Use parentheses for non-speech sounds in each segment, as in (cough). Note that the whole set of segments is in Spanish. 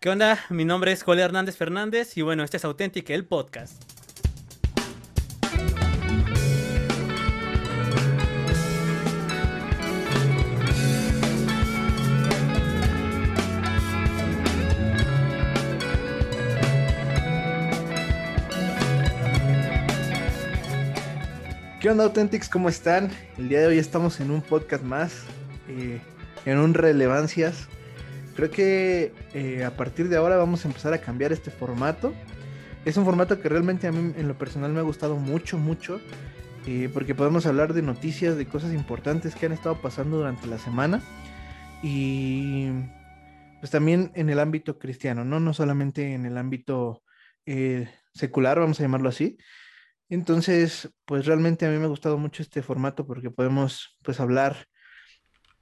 ¿Qué onda? Mi nombre es Joel Hernández Fernández y bueno, este es Auténtica, el podcast. ¿Qué onda Authentics? ¿Cómo están? El día de hoy estamos en un podcast más, eh, en un relevancias. Creo que eh, a partir de ahora vamos a empezar a cambiar este formato. Es un formato que realmente a mí en lo personal me ha gustado mucho, mucho, eh, porque podemos hablar de noticias, de cosas importantes que han estado pasando durante la semana. Y pues también en el ámbito cristiano, no, no solamente en el ámbito secular, vamos a llamarlo así, entonces, pues realmente a mí me ha gustado mucho este formato porque podemos pues hablar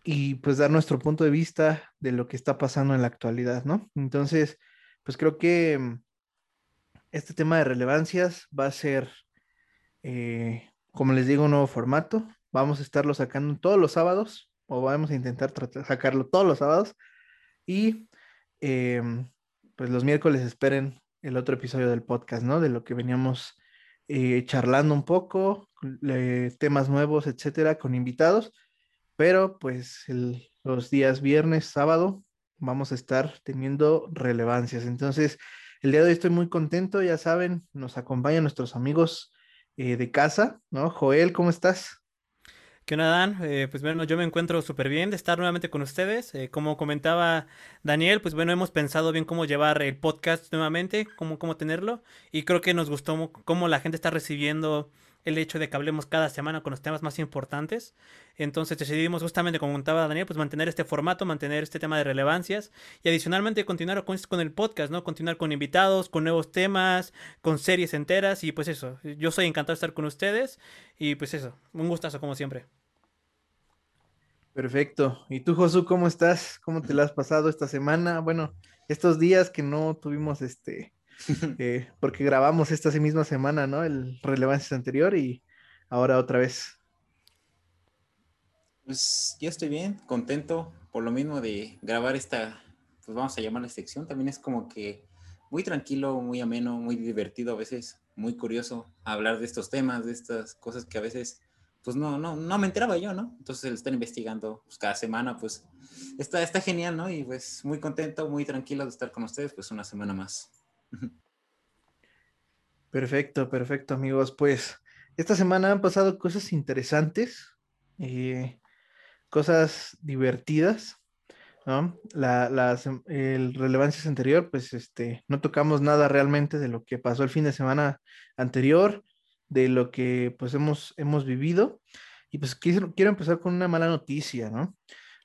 y pues dar nuestro punto de vista de lo que está pasando en la actualidad, ¿no? Entonces, pues creo que mm, este tema de relevancias va a ser, eh, como les digo, un nuevo formato. Vamos a estarlo sacando todos los sábados o vamos a intentar sacarlo todos los sábados y em, pues los miércoles esperen el otro episodio del podcast, ¿no? De lo que veníamos eh, charlando un poco, temas nuevos, etcétera, con invitados. Pero pues los días viernes, sábado, vamos a estar teniendo relevancias. Entonces, el día de hoy estoy muy contento, ya saben, nos acompañan nuestros amigos eh, de casa, ¿no? Joel, ¿cómo estás? ¿Qué onda, Dan? Eh, pues bueno, yo me encuentro súper bien de estar nuevamente con ustedes. Eh, como comentaba Daniel, pues bueno, hemos pensado bien cómo llevar el podcast nuevamente, cómo, cómo tenerlo. Y creo que nos gustó cómo la gente está recibiendo el hecho de que hablemos cada semana con los temas más importantes. Entonces decidimos justamente, como comentaba Daniel, pues mantener este formato, mantener este tema de relevancias y adicionalmente continuar con, con el podcast, ¿no? Continuar con invitados, con nuevos temas, con series enteras y pues eso. Yo soy encantado de estar con ustedes y pues eso, un gustazo como siempre. Perfecto. ¿Y tú, Josu, cómo estás? ¿Cómo te la has pasado esta semana? Bueno, estos días que no tuvimos este (laughs) eh, porque grabamos esta misma semana, ¿no? El Relevancias anterior y ahora otra vez. Pues yo estoy bien, contento por lo mismo de grabar esta, pues vamos a llamarla sección. También es como que muy tranquilo, muy ameno, muy divertido a veces, muy curioso hablar de estos temas, de estas cosas que a veces pues no, no, no me enteraba yo, ¿no? Entonces el estar investigando pues, cada semana, pues está, está genial, ¿no? Y pues muy contento, muy tranquilo de estar con ustedes, pues una semana más. (laughs) Perfecto, perfecto, amigos. Pues esta semana han pasado cosas interesantes, eh, cosas divertidas. ¿no? La, las, el relevancias anterior, pues este, no tocamos nada realmente de lo que pasó el fin de semana anterior, de lo que pues hemos, hemos vivido. Y pues quiero, quiero empezar con una mala noticia, ¿no?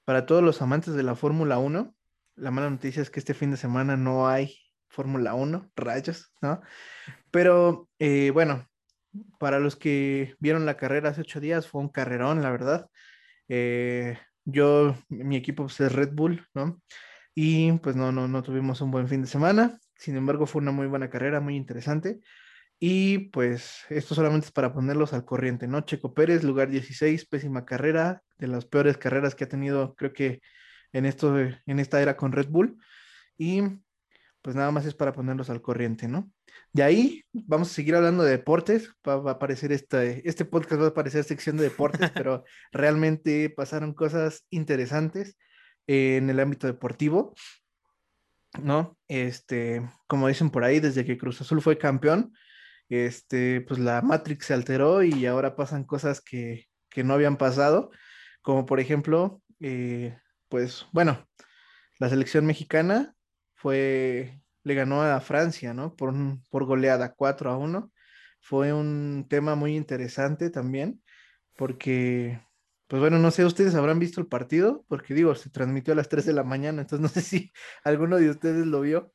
Para todos los amantes de la Fórmula 1, la mala noticia es que este fin de semana no hay Fórmula 1, rayos, ¿no? Pero eh, bueno, para los que vieron la carrera hace ocho días, fue un carrerón, la verdad. Eh, yo, mi equipo pues, es Red Bull, ¿no? Y pues no, no, no tuvimos un buen fin de semana. Sin embargo, fue una muy buena carrera, muy interesante. Y pues esto solamente es para ponerlos al corriente, ¿no? Checo Pérez, lugar 16, pésima carrera, de las peores carreras que ha tenido, creo que en, esto, en esta era con Red Bull. Y pues nada más es para ponerlos al corriente, ¿no? De ahí vamos a seguir hablando de deportes, va, a aparecer este, este podcast, va a aparecer sección de deportes, (laughs) pero realmente pasaron cosas interesantes en el ámbito deportivo, ¿no? Este, como dicen por ahí, desde que Cruz Azul fue campeón, este, pues la Matrix se alteró y ahora pasan cosas que, que no habían pasado, como por ejemplo, eh, pues bueno, la selección mexicana fue, le ganó a Francia, ¿no? Por, por goleada 4 a 1. Fue un tema muy interesante también, porque, pues bueno, no sé, ustedes habrán visto el partido, porque digo, se transmitió a las 3 de la mañana, entonces no sé si (laughs) alguno de ustedes lo vio.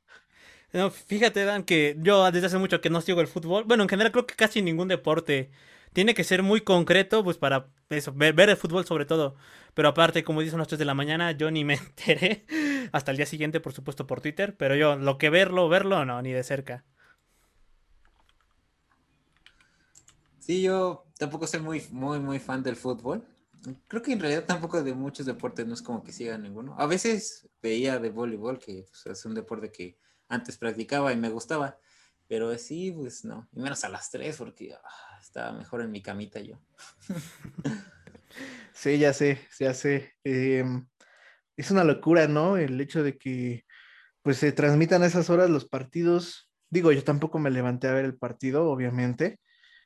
No, fíjate, Dan, que yo desde hace mucho que no sigo el fútbol. Bueno, en general creo que casi ningún deporte tiene que ser muy concreto, pues para eso, ver, el fútbol sobre todo. Pero aparte, como dicen las 3 de la mañana, yo ni me (laughs) enteré hasta el día siguiente, por supuesto, por Twitter. Pero yo, lo que verlo, verlo, no, ni de cerca. Sí, yo tampoco soy muy, muy, muy fan del fútbol. creo que en realidad tampoco de muchos deportes no es como que siga ninguno. A veces veía de voleibol, que es un deporte que antes practicaba y me gustaba, pero sí, pues no, y menos a las tres porque ah, estaba mejor en mi camita yo. (laughs) sí, ya sé, ya sé. Em, es una locura, ¿no? El hecho de que pues se transmitan a esas horas los partidos. Digo, yo tampoco me levanté a ver el partido, obviamente.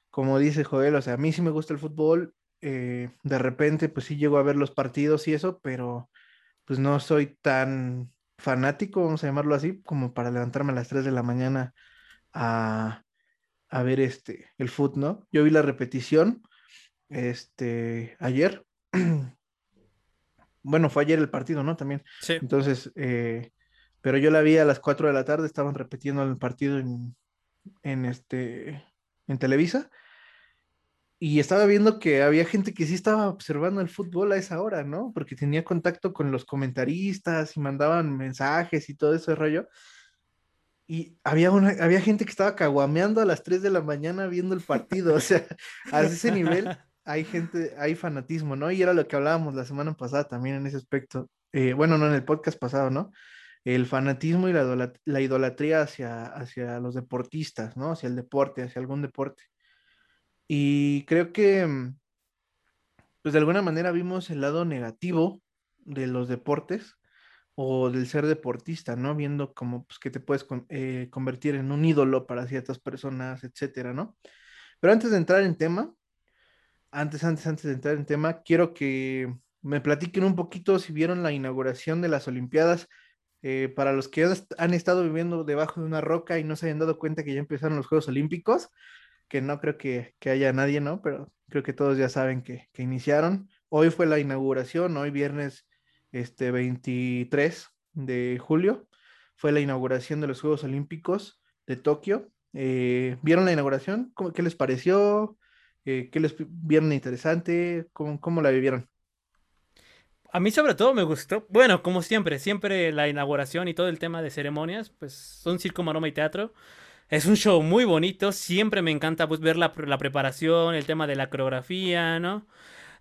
Como dice Joel, o sea, a mí sí me gusta el fútbol. Eh, de repente, pues sí llego a ver los partidos y eso, pero pues no soy tan fanático, vamos a llamarlo así, como para levantarme a las 3 de la mañana a, a ver este, el fútbol, ¿no? Yo vi la repetición este, ayer. (clears throat) bueno, fue ayer el partido, ¿no? También. Sí. Entonces, eh, pero yo la vi a las 4 de la tarde, estaban repitiendo el partido en, en, este, en Televisa. Y estaba viendo que había gente que sí estaba observando el fútbol a esa hora, ¿no? Porque tenía contacto con los comentaristas y mandaban mensajes y todo ese rollo. Y había, una, había gente que estaba caguameando a las 3 de la mañana viendo el partido. O sea, (laughs) a ese nivel hay gente, hay fanatismo, ¿no? Y era lo que hablábamos la semana pasada también en ese aspecto. Eh, bueno, no en el podcast pasado, ¿no? El fanatismo y la, la idolatría hacia, hacia los deportistas, ¿no? Hacia el deporte, hacia algún deporte. Y creo que, mm, pues de alguna manera vimos el lado negativo de los deportes o del ser deportista, ¿no? Viendo como pues, que te puedes eh, convertir en un ídolo para ciertas personas, etcétera, ¿no? Pero antes de entrar en tema, antes, antes, antes de entrar en tema, quiero que me platiquen un poquito si vieron la inauguración de las Olimpiadas. Eh, para los que han estado viviendo debajo de una roca y no se hayan dado cuenta que ya empezaron los Juegos Olímpicos, que no creo que, haya nadie, ¿no? Pero creo que todos ya saben que, iniciaron. Hoy fue la inauguración, hoy viernes este 23 de julio, fue la inauguración de los Juegos Olímpicos de Tokio. Eh, ¿Vieron la inauguración? ¿Qué les pareció? Eh, ¿Qué les vieron interesante? ¿Cómo, ¿Cómo la vivieron? A mí sobre todo me gustó, bueno, como siempre, siempre la inauguración y todo el tema de ceremonias, pues son circo, maroma y teatro. Es un show muy bonito, siempre me encanta pues ver la, preparación, el tema de la coreografía, ¿no?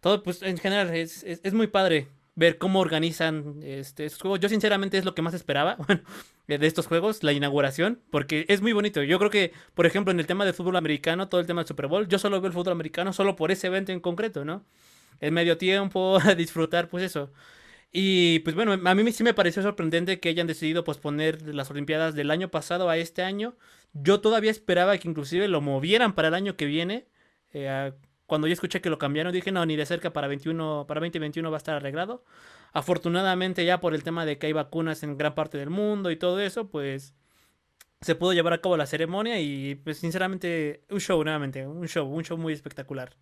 Todo, pues en general es, muy padre ver cómo organizan este, estos juegos. Yo sinceramente es lo que más esperaba (laughs) de estos juegos, la inauguración, porque es muy bonito. Yo creo que, por ejemplo, en el tema del fútbol americano, todo el tema del Super Bowl, yo solo veo el fútbol americano solo por ese evento en concreto, ¿no? El medio tiempo, (laughs) disfrutar, pues eso. Y pues bueno, a mí sí me pareció sorprendente que hayan decidido posponer las Olimpiadas del año pasado a este año. Yo todavía esperaba que inclusive lo movieran para el año que viene. Eh, cuando yo escuché que lo cambiaron, dije, no, ni de cerca para 21, para 2021 va a estar arreglado. Afortunadamente ya por el tema de que hay vacunas en gran parte del mundo y todo eso, pues se pudo llevar a cabo la ceremonia y pues sinceramente un show nuevamente, un show, un show muy espectacular.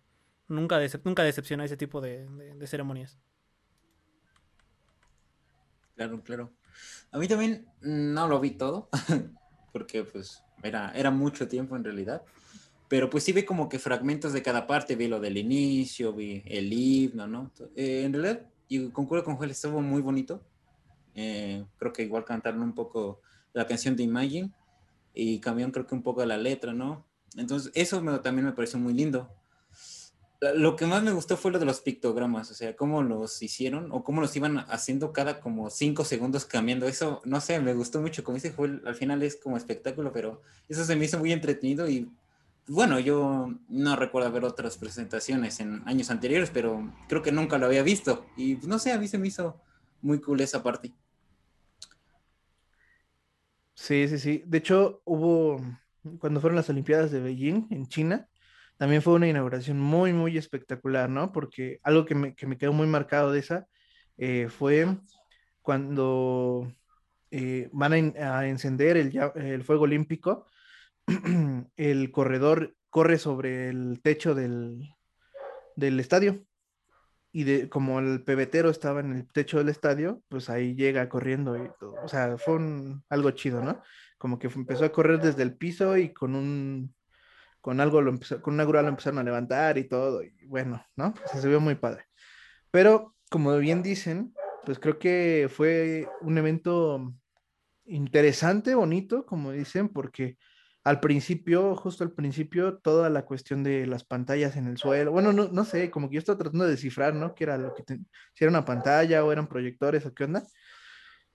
Nunca, nunca decepciona ese tipo de ceremonias. Claro, claro. A mí también no lo vi todo, (laughs) porque pues era, era mucho tiempo en realidad. Pero pues sí vi como que fragmentos de cada parte, vi lo del inicio, vi el himno, ¿no? Eh, en realidad, y concuerdo con Joel, estuvo muy bonito. Eh, creo que igual cantaron un poco la canción de Imagine y cambiaron creo que un poco la letra, ¿no? Entonces eso también me pareció muy lindo lo que más me gustó fue lo de los pictogramas, o sea, cómo los hicieron o cómo los iban haciendo cada como cinco segundos cambiando. Eso, no sé, me gustó mucho. Como dice Joel, al final es como espectáculo, pero eso se me hizo muy entretenido y bueno, yo no recuerdo ver otras presentaciones en años anteriores, pero creo que nunca lo había visto. Y no sé, a mí se me hizo muy cool esa parte. Sí, sí, sí. De hecho, hubo, cuando fueron las Olimpiadas de Beijing en China, también fue una inauguración muy, muy espectacular, ¿no? Porque algo que me, quedó muy marcado de esa eh, fue cuando eh, van a, encender el, fuego olímpico, (clears throat) el corredor corre sobre el techo del, estadio y de, como el pebetero estaba en el techo del estadio, pues ahí llega corriendo y todo. O sea, fue algo chido, ¿no? Como que empezó a correr desde el piso y con un con algo lo con una grúa lo empezaron a levantar y todo, y bueno, ¿no? se vio muy padre. Pero, como bien dicen, pues creo que fue un evento interesante, bonito, como dicen, porque al principio, justo al principio, toda la cuestión de las pantallas en el suelo, bueno, no, no sé, como que yo estaba tratando de descifrar, ¿no? ¿Qué era lo que, si era una pantalla o eran proyectores o qué onda,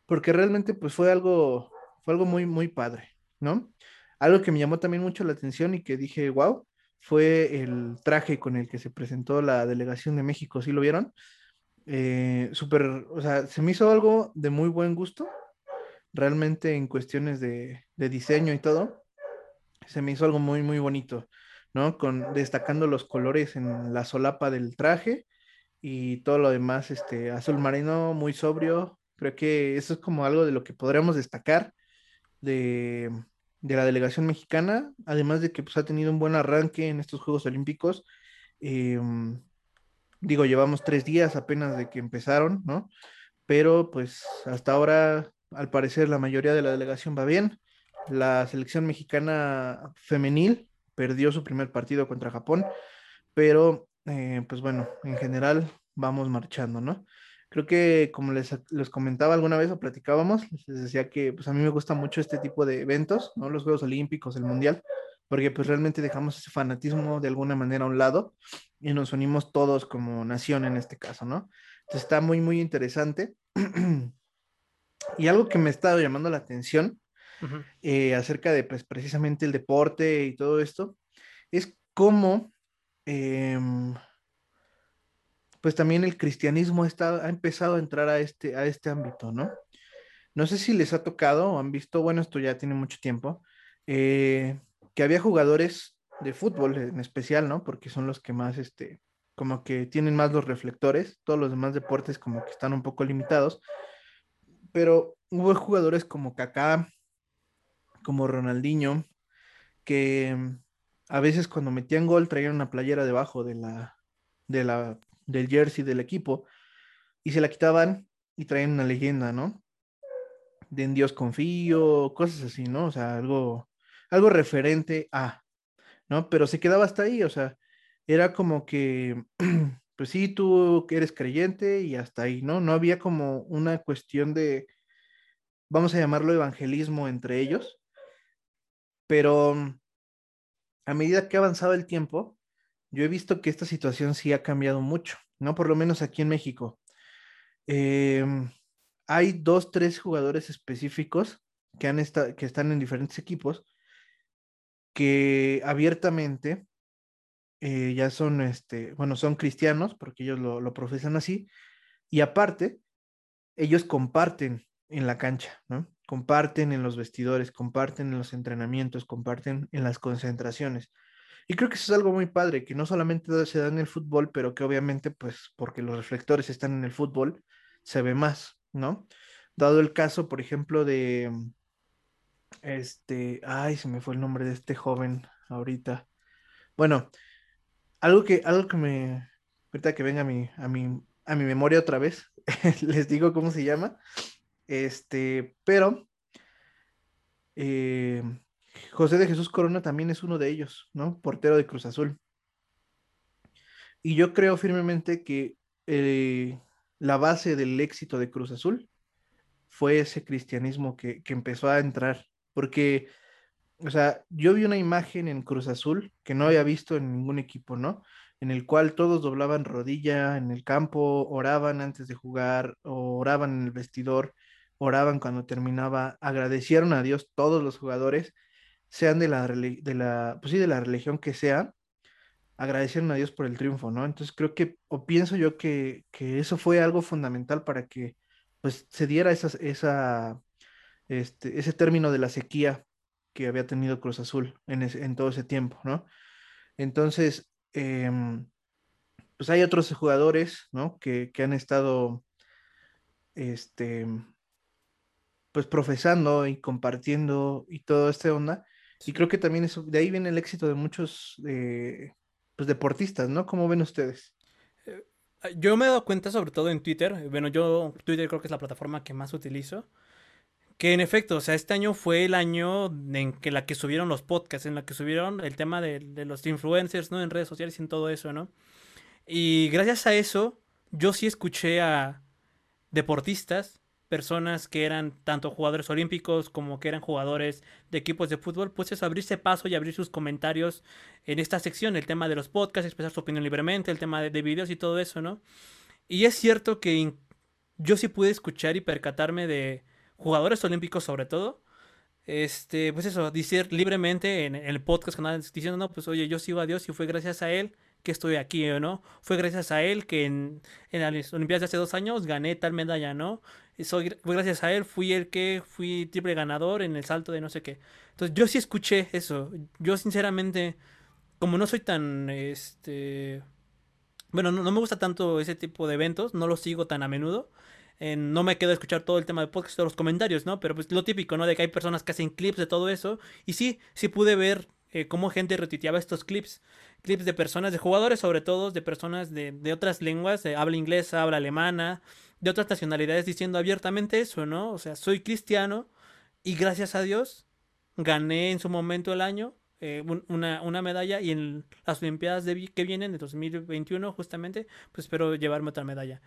porque realmente pues fue algo, fue algo muy, muy padre, ¿no? Algo que me llamó también mucho la atención y que dije, wow, fue el traje con el que se presentó la delegación de México, ¿sí lo vieron? Eh, súper, o sea, se me hizo algo de muy buen gusto, realmente en cuestiones de, de diseño y todo, se me hizo algo muy, muy bonito, ¿no? Con, destacando los colores en la solapa del traje y todo lo demás, este, azul marino, muy sobrio. Creo que eso es como algo de lo que podríamos destacar de, de la delegación mexicana, además de que pues, ha tenido un buen arranque en estos Juegos Olímpicos. Em, digo, llevamos tres días apenas de que empezaron, ¿no? Pero pues hasta ahora, al parecer, la mayoría de la delegación va bien. La selección mexicana femenil perdió su primer partido contra Japón, pero eh, pues bueno, en general vamos marchando, ¿no? Creo que como les, les, comentaba alguna vez o platicábamos, les decía que pues a mí me gusta mucho este tipo de eventos, ¿no? Los Juegos Olímpicos, el Mundial, porque pues realmente dejamos ese fanatismo de alguna manera a un lado y nos unimos todos como nación en este caso, ¿no? Entonces está muy, muy interesante. (clears throat) y algo que me ha estado llamando la atención eh, acerca de pues, precisamente el deporte y todo esto, es cómo, em, pues también el cristianismo está, ha empezado a entrar a este, a este ámbito, ¿no? No sé si les ha tocado o han visto, bueno, esto ya tiene mucho tiempo, eh, que había jugadores de fútbol en especial, ¿no? Porque son los que más, este, como que tienen más los reflectores, todos los demás deportes como que están un poco limitados, pero hubo jugadores como Kaká, como Ronaldinho, que mm, a veces cuando metían gol traían una playera debajo de la, de la, del jersey del equipo y se la quitaban y traían una leyenda, ¿no? De en Dios confío, cosas así, ¿no? O sea, algo, algo referente a, ¿no? Pero se quedaba hasta ahí, o sea, era como que, (clears throat) pues sí, tú eres creyente y hasta ahí, ¿no? No había como una cuestión de, vamos a llamarlo evangelismo entre ellos, pero mm, a medida que ha avanzado el tiempo, yo he visto que esta situación sí ha cambiado mucho, ¿no? Por lo menos aquí en México. Em, hay dos, tres jugadores específicos que, han que están en diferentes equipos que abiertamente eh, ya son, este, bueno, son cristianos, porque ellos lo, lo profesan así, y aparte, ellos comparten en la cancha, ¿no? comparten en los vestidores, comparten en los entrenamientos, comparten en las concentraciones. Y creo que eso es algo muy padre, que no solamente se da en el fútbol, pero que obviamente, pues, porque los reflectores están en el fútbol, se ve más, ¿no? Dado el caso, por ejemplo, de este, ay, se me fue el nombre de este joven ahorita. Bueno, algo que, algo que me, ahorita que venga a mi, a mi, a mi memoria otra vez, (laughs) les digo cómo se llama. Este, pero eh, José de Jesús Corona también es uno de ellos, ¿no? Portero de Cruz Azul. Y yo creo firmemente que eh, la base del éxito de Cruz Azul fue ese cristianismo que, que, empezó a entrar. Porque, o sea, yo vi una imagen en Cruz Azul que no había visto en ningún equipo, ¿no? En el cual todos doblaban rodilla en el campo, oraban antes de jugar, oraban en el vestidor oraban cuando terminaba, agradecieron a Dios todos los jugadores, sean de la, de la, pues sí, de la religión que sea, agradecieron a Dios por el triunfo, ¿no? Entonces creo que, o pienso yo que, que eso fue algo fundamental para que pues se diera esa, este, ese término de la sequía que había tenido Cruz Azul en, en todo ese tiempo, ¿no? Entonces, em, pues hay otros jugadores, ¿no? Que, que han estado, este, pues profesando y compartiendo y todo este onda. Y creo que también eso, de ahí viene el éxito de muchos eh, pues deportistas, ¿no? ¿Cómo ven ustedes? Eh, yo me he dado cuenta, sobre todo en Twitter, bueno, yo Twitter creo que es la plataforma que más utilizo, que en efecto, o sea, este año fue el año en que la que subieron los podcasts, en la que subieron el tema de, de los influencers, ¿no? En redes sociales y en todo eso, ¿no? Y gracias a eso, yo sí escuché a deportistas personas que eran tanto jugadores olímpicos como que eran jugadores de equipos de fútbol, pues es abrirse paso y abrir sus comentarios en esta sección, el tema de los podcasts, expresar su opinión libremente, el tema de, de videos y todo eso, ¿no? Y es cierto que yo sí pude escuchar y percatarme de jugadores olímpicos sobre todo, este, pues eso, decir libremente en, el podcast que andaban diciendo, no, pues oye, yo sigo a Dios y fue gracias a Él que estoy aquí, ¿no? Fue gracias a Él que en, en las Olimpiadas de hace dos años gané tal medalla, ¿no? Soy, fue gracias a Él, fui el que fui triple ganador en el salto de no sé qué. Entonces yo sí escuché eso. Yo sinceramente, como no soy tan, este... Bueno, no, no me gusta tanto ese tipo de eventos, no los sigo tan a menudo no me quedo a escuchar todo el tema de podcast de los comentarios, ¿no? Pero pues lo típico, ¿no? De que hay personas que hacen clips de todo eso. Y sí, sí pude ver eh, cómo gente retiteaba estos clips. Clips de personas, de jugadores sobre todo, de personas de, de otras lenguas, de habla inglesa, habla alemana, de otras nacionalidades, diciendo abiertamente eso, ¿no? O sea, soy cristiano y gracias a Dios gané en su momento el año eh, una, una, medalla y en las Olimpiadas de, que vienen de 2021 justamente, pues espero llevarme otra medalla.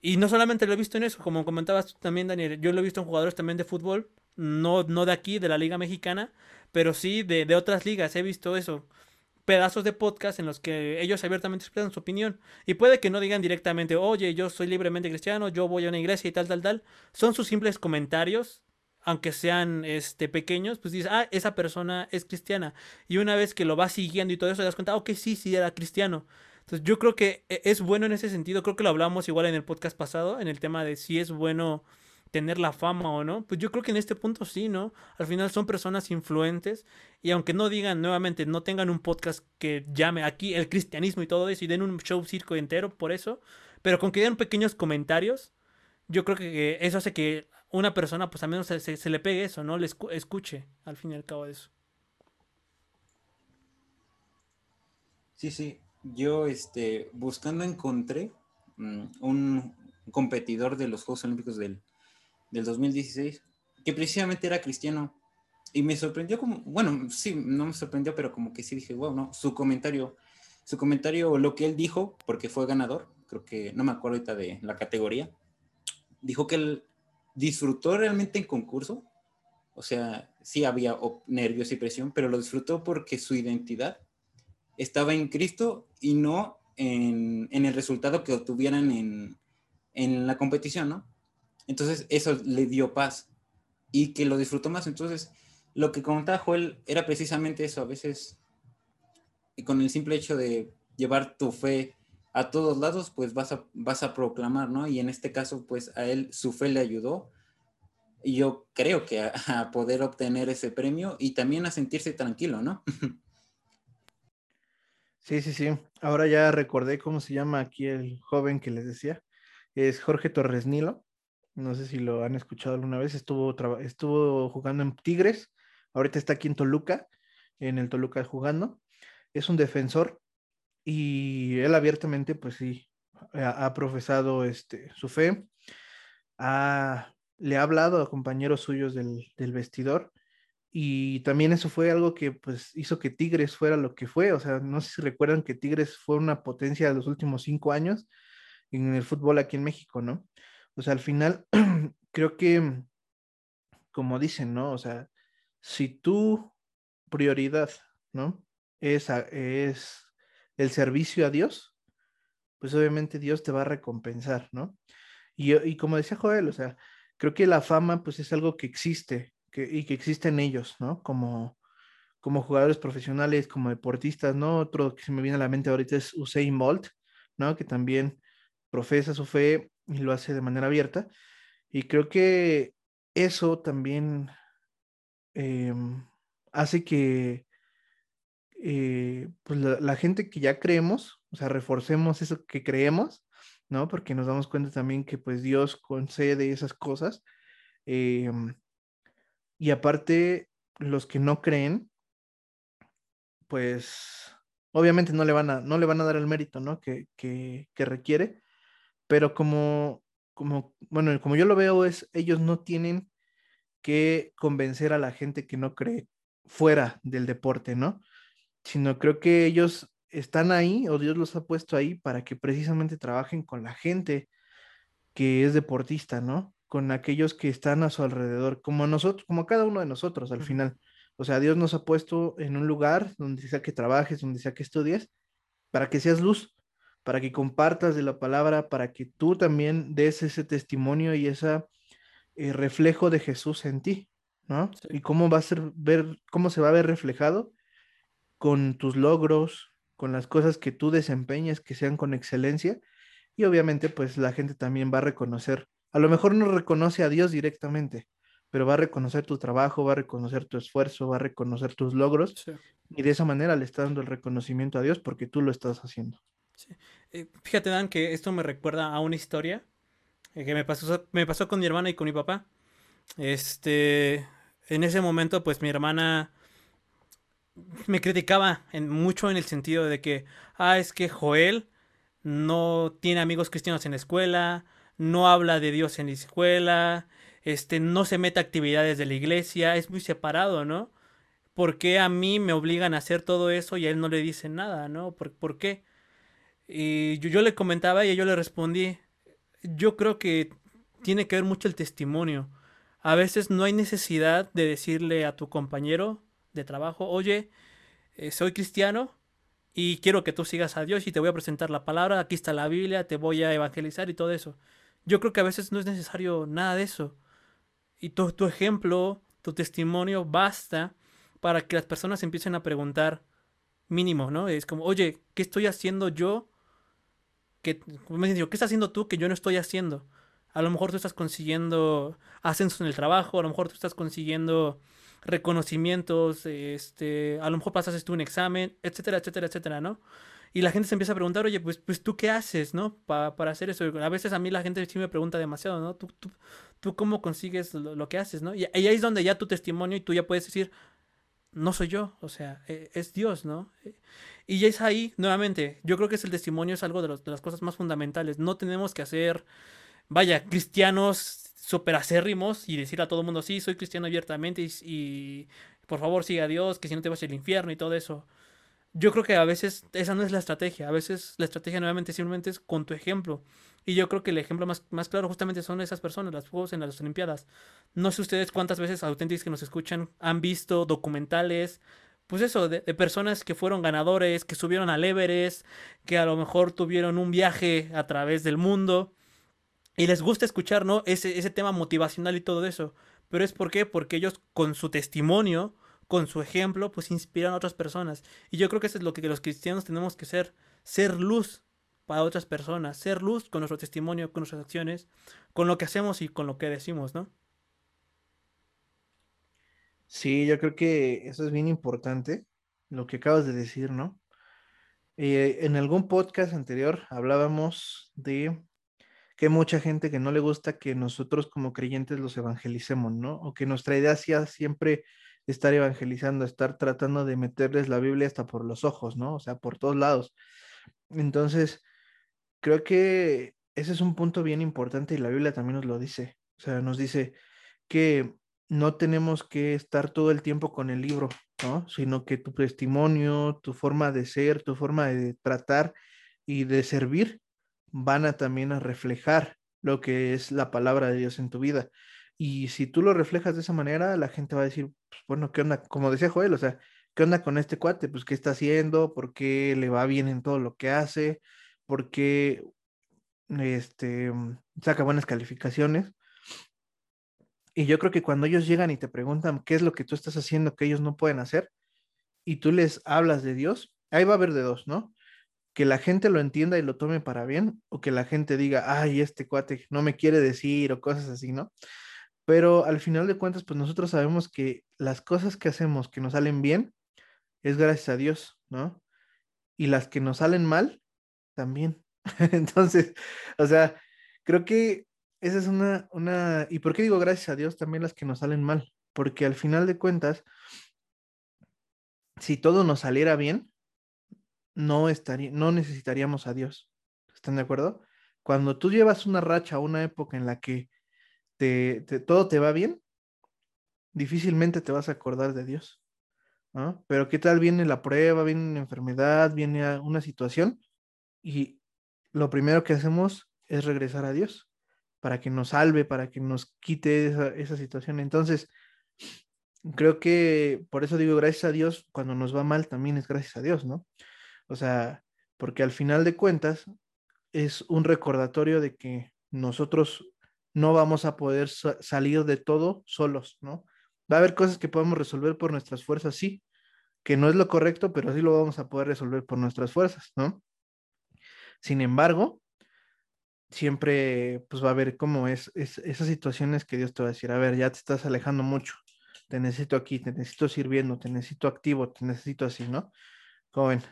Y no solamente lo he visto en eso, como comentabas también, Daniel, yo lo he visto en jugadores también de fútbol, no, no de aquí, de la Liga Mexicana, pero sí de, de otras ligas, he visto eso pedazos de podcast en los que ellos abiertamente expresan su opinión. Y puede que no digan directamente, oye, yo soy libremente cristiano, yo voy a una iglesia y tal, tal, tal. Son sus simples comentarios, aunque sean este, pequeños, pues dices, ah, esa persona es cristiana. Y una vez que lo vas siguiendo y todo eso, te das cuenta, ok, sí, sí, era cristiano. Entonces yo creo que e, es bueno en ese sentido, creo que lo hablamos igual en el podcast pasado, en el tema de si es bueno tener la fama o no, pues yo creo que en este punto sí, ¿no? Al final son personas influentes y aunque no digan nuevamente, no tengan un podcast que llame aquí el cristianismo y todo eso y den un show circo entero por eso, pero con que den pequeños comentarios, yo creo que eso hace que una persona pues al menos se, le pegue eso, ¿no? Le escuche al fin y al cabo de eso. Sí, sí, yo este, buscando encontré mm, un competidor de los Juegos Olímpicos del, del 2016 que precisamente era cristiano. Y me sorprendió como, bueno, sí, no me sorprendió, pero como que sí dije, wow, no, su comentario, su comentario, lo que él dijo, porque fue ganador, creo que, no me acuerdo ahorita de la categoría, dijo que él disfrutó realmente en concurso, o sea, sí había nervios y presión, pero lo disfrutó porque su identidad estaba en Cristo y no en, el resultado que obtuvieran en, en, la competición, ¿no? Entonces eso le dio paz y que lo disfrutó más. Entonces lo que comentaba Joel era precisamente eso, a veces y con el simple hecho de llevar tu fe a todos lados, pues vas a, vas a proclamar, ¿no? Y en este caso, pues a él su fe le ayudó. Y yo creo que a, a poder obtener ese premio y también a sentirse tranquilo, ¿no? (laughs) Sí, sí, sí. Ahora ya recordé cómo se llama aquí el joven que les decía. Es Jorge Torres Nilo. No sé si lo han escuchado alguna vez. Estuvo, estuvo jugando en Tigres. Ahorita está aquí en Toluca, en el Toluca jugando. Es un defensor y él abiertamente, pues sí, ha, profesado este, su fe. le ha hablado a compañeros suyos del, del vestidor y también eso fue algo que pues hizo que Tigres fuera lo que fue. O sea, no sé si recuerdan que Tigres fue una potencia de los últimos cinco años en el fútbol aquí en México, ¿no? O sea, al final (clears throat) creo que, como dicen, ¿no? O sea, si tu prioridad, ¿no? Es, es el servicio a Dios, pues obviamente Dios te va a recompensar, ¿no? Y, y como decía Joel, o sea, creo que la fama pues es algo que existe, y que existen ellos, ¿no? Como, como jugadores profesionales, como deportistas, ¿no? Otro que se me viene a la mente ahorita es Usain Bolt, ¿no? Que también profesa su fe y lo hace de manera abierta. Y creo que eso también em, hace que eh, pues la, gente que ya creemos, o sea, reforcemos eso que creemos, ¿no? Porque nos damos cuenta también que pues Dios concede esas cosas. Eh, y aparte, los que no creen, pues obviamente no le van a, no le van a dar el mérito, ¿no? Que, que, requiere, pero como, como, bueno, como yo lo veo es, ellos no tienen que convencer a la gente que no cree fuera del deporte, ¿no? Sino creo que ellos están ahí o Dios los ha puesto ahí para que precisamente trabajen con la gente que es deportista, ¿no? con aquellos que están a su alrededor, como nosotros, como cada uno de nosotros al final. O sea, Dios nos ha puesto en un lugar donde sea que trabajes, donde sea que estudies, para que seas luz, para que compartas de la palabra, para que tú también des ese testimonio y ese eh, reflejo de Jesús en ti, ¿no? Y cómo va a ser ver, cómo se va a ver reflejado con tus logros, con las cosas que tú desempeñas que sean con excelencia y obviamente pues la gente también va a reconocer, a lo mejor no reconoce a Dios directamente, pero va a reconocer tu trabajo, va a reconocer tu esfuerzo, va a reconocer tus logros y de esa manera le está dando el reconocimiento a Dios porque tú lo estás haciendo. Eh, fíjate, Dan, que esto me recuerda a una historia eh, que me pasó, me pasó con mi hermana y con mi papá. Este, en ese momento, pues mi hermana me criticaba mucho en el sentido de que, ah, es que Joel no tiene amigos cristianos en la escuela, no habla de Dios en la escuela, este, no se mete a actividades de la iglesia, es muy separado, ¿no? ¿Por qué a mí me obligan a hacer todo eso y a él no le dicen nada, ¿no? ¿Por, qué? Y yo, le comentaba y yo le respondí, yo creo que tiene que ver mucho el testimonio. A veces no hay necesidad de decirle a tu compañero de trabajo, oye, eh, soy cristiano y quiero que tú sigas a Dios y te voy a presentar la palabra, aquí está la Biblia, te voy a evangelizar y todo eso. Yo creo que a veces no es necesario nada de eso. Y tu ejemplo, tu testimonio basta para que las personas empiecen a preguntar mínimo, ¿no? Es como, oye, ¿qué estoy haciendo yo? ¿Qué, me digo, ¿qué estás haciendo tú que yo no estoy haciendo? A lo mejor tú estás consiguiendo ascensos en el trabajo, a lo mejor tú estás consiguiendo reconocimientos, este, a lo mejor pasaste tú un examen, etcétera, etcétera, etcétera, ¿no? Y la gente se empieza a preguntar, oye, pues, pues tú qué haces, ¿no? para hacer eso. A veces a mí la gente sí me pregunta demasiado, ¿no? ¿Tú, tú, tú cómo consigues lo, que haces, ¿no? Y, ahí es donde ya tu testimonio y tú ya puedes decir, no soy yo, o sea, e, es Dios, ¿no? Y ya es ahí, nuevamente, yo creo que es el testimonio es algo de, de las cosas más fundamentales. No tenemos que hacer, vaya, cristianos súper acérrimos y decir a todo el mundo, sí, soy cristiano abiertamente y, por favor sigue a Dios, que si no te vas al infierno y todo eso. Yo creo que a veces esa no es la estrategia, a veces la estrategia nuevamente simplemente es con tu ejemplo. Y yo creo que el ejemplo más, más claro justamente son esas personas, las juegos en las Olimpiadas. No sé ustedes cuántas veces auténticos que nos escuchan han visto documentales, pues eso, de, personas que fueron ganadores, que subieron al Everest, que a lo mejor tuvieron un viaje a través del mundo y les gusta escuchar, ¿no? Ese, ese tema motivacional y todo eso. Pero es por qué? Porque ellos con su testimonio, con su ejemplo, pues inspiran a otras personas. Y yo creo que eso es lo que los cristianos tenemos que ser. Ser luz para otras personas. Ser luz con nuestro testimonio, con nuestras acciones, con lo que hacemos y con lo que decimos, ¿no? Sí, yo creo que eso es bien importante, lo que acabas de decir, ¿no? Eh, en algún podcast anterior hablábamos de que mucha gente que no le gusta que nosotros como creyentes los evangelicemos, ¿no? O que nuestra idea sea siempre estar evangelizando, estar tratando de meterles la Biblia hasta por los ojos, ¿no? O sea, por todos lados. Entonces, creo que ese es un punto bien importante y la Biblia también nos lo dice. O sea, nos dice que no tenemos que estar todo el tiempo con el libro, ¿no? Sino que tu testimonio, tu forma de ser, tu forma de tratar y de servir van a también a reflejar lo que es la palabra de Dios en tu vida. Y si tú lo reflejas de esa manera, la gente va a decir, pues, bueno, ¿qué onda? Como decía Joel, o sea, ¿qué onda con este cuate? Pues, ¿qué está haciendo? ¿Por qué le va bien en todo lo que hace? ¿Por qué este, saca buenas calificaciones? Y yo creo que cuando ellos llegan y te preguntan qué es lo que tú estás haciendo que ellos no pueden hacer, y tú les hablas de Dios, ahí va a haber de dos, ¿no? que la gente lo entienda y lo tome para bien, o que la gente diga, ay, este cuate no me quiere decir, o cosas así, ¿no? Pero al final de cuentas, pues nosotros sabemos que las cosas que hacemos que nos salen bien es gracias a Dios, ¿no? Y las que nos salen mal, también. (laughs) Entonces, o sea, creo que esa es una, una, ¿y por qué digo gracias a Dios también las que nos salen mal? Porque al final de cuentas, si todo nos saliera bien, no, estaría, no necesitaríamos a Dios. ¿Están de acuerdo? Cuando tú llevas una racha, una época en la que te, todo te va bien, difícilmente te vas a acordar de Dios. Pero ¿qué tal viene la prueba, viene una enfermedad, viene una situación? Y lo primero que hacemos es regresar a Dios. para que nos salve, para que nos quite esa, esa situación. Entonces, creo que por eso digo gracias a Dios, cuando nos va mal también es gracias a Dios, ¿no? O sea, porque al final de cuentas es un recordatorio de que nosotros no vamos a poder salir de todo solos, ¿no? Va a haber cosas que podemos resolver por nuestras fuerzas, sí, que no es lo correcto, pero sí lo vamos a poder resolver por nuestras fuerzas, ¿no? Sin embargo, siempre pues va a haber como es, esas situaciones que Dios te va a decir, a ver, ya te estás alejando mucho, te necesito aquí, te necesito sirviendo, te necesito activo, te necesito así, ¿no? Joven.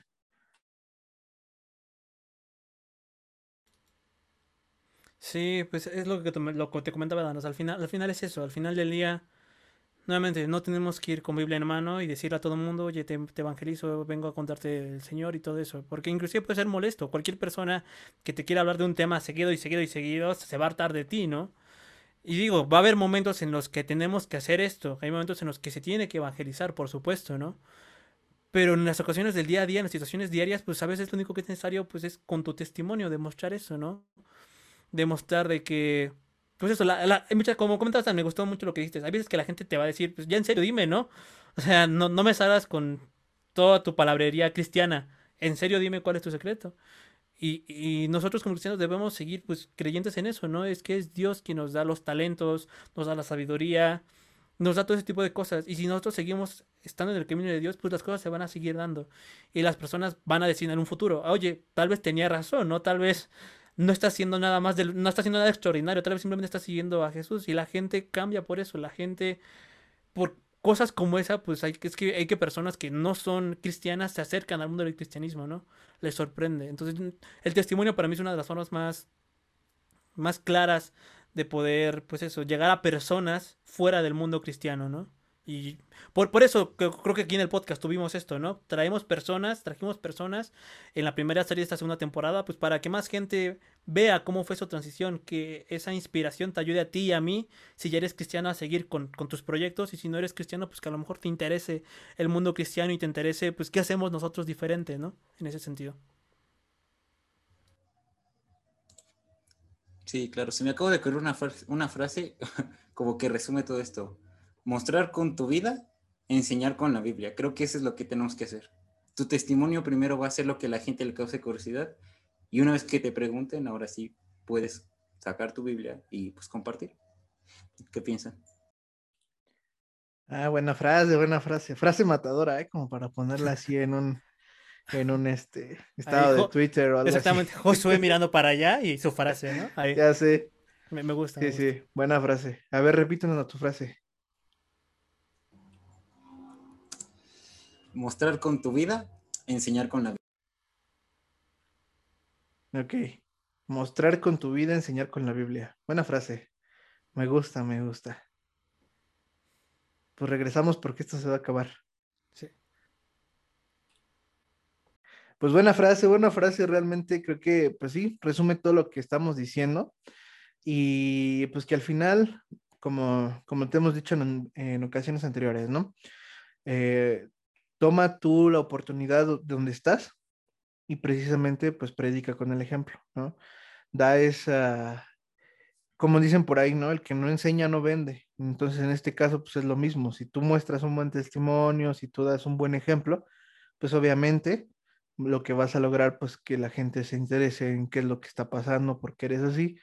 Sí, pues es lo que te, lo que te comentaba Danos. Al final, al final es eso, al final del día, nuevamente, no tenemos que ir con Biblia en mano y decirle a todo el mundo, oye, te, evangelizo, vengo a contarte el Señor y todo eso. Porque inclusive puede ser molesto. Cualquier persona que te quiera hablar de un tema seguido y seguido y seguido, se va a hartar de ti, ¿no? Y digo, va a haber momentos en los que tenemos que hacer esto. Hay momentos en los que se tiene que evangelizar, por supuesto, ¿no? Pero en las ocasiones del día a día, en las situaciones diarias, pues a veces lo único que es necesario, pues es con tu testimonio demostrar eso, ¿no? demostrar de que, pues eso, la, la, muchas, como comentas, me gustó mucho lo que dijiste. Hay veces que la gente te va a decir, pues ya en serio, dime, ¿no? O sea, no, no me salgas con toda tu palabrería cristiana. En serio, dime cuál es tu secreto. Y, y, nosotros como cristianos debemos seguir pues creyentes en eso, ¿no? Es que es Dios quien nos da los talentos, nos da la sabiduría, nos da todo ese tipo de cosas. Y si nosotros seguimos estando en el camino de Dios, pues las cosas se van a seguir dando. Y las personas van a decir en un futuro, oye, tal vez tenía razón, ¿no? Tal vez no está haciendo nada más, no está haciendo nada extraordinario, tal vez simplemente está siguiendo a Jesús y la gente cambia por eso, la gente, por cosas como esa, pues hay, es que, hay que personas que no son cristianas se acercan al mundo del cristianismo, ¿no? Les sorprende. Entonces, el testimonio para mí es una de las formas más, más claras de poder, pues eso, llegar a personas fuera del mundo cristiano, ¿no? Y por, por eso creo, que aquí en el podcast tuvimos esto, ¿no? Traemos personas, trajimos personas en la primera serie de esta segunda temporada, pues para que más gente vea cómo fue su transición, que esa inspiración te ayude a ti y a mí, si ya eres cristiano, a seguir con, con tus proyectos, y si no eres cristiano, pues que a lo mejor te interese el mundo cristiano y te interese, pues, qué hacemos nosotros diferente, ¿no? En ese sentido. Sí, claro. Se me acaba de ocurrir una, una frase (laughs) como que resume todo esto mostrar con tu vida, enseñar con la Biblia. Creo que eso es lo que tenemos que hacer. Tu testimonio primero va a ser lo que a la gente le cause curiosidad y una vez que te pregunten, ahora sí puedes sacar tu Biblia y pues compartir. ¿Qué piensan? Ah, buena frase, buena frase. Frase matadora, ¿eh? Como para ponerla así en un, en un este, estado de Twitter o algo Exactamente. Josué mirando para allá y su frase, ¿no? Ya sé. Me, gusta. Sí, sí, buena frase. A ver, repítanos tu frase. Mostrar con tu vida, enseñar con la vida. Ok. Mostrar con tu vida, enseñar con la Biblia. Buena frase. Me gusta, me gusta. Pues regresamos porque esto se va a acabar. Sí. Pues buena frase, buena frase. Realmente creo que, pues sí, resume todo lo que estamos diciendo. Y pues que al final, como, como te hemos dicho en, en ocasiones anteriores, ¿no? Eh, toma tú la oportunidad donde estás y precisamente pues predica con el ejemplo, ¿no? Da esa, como dicen por ahí, ¿no? El que no enseña no vende. Entonces en este caso pues es lo mismo. Si tú muestras un buen testimonio, si tú das un buen ejemplo, pues obviamente lo que vas a lograr pues que la gente se interese en qué es lo que está pasando, porque eres así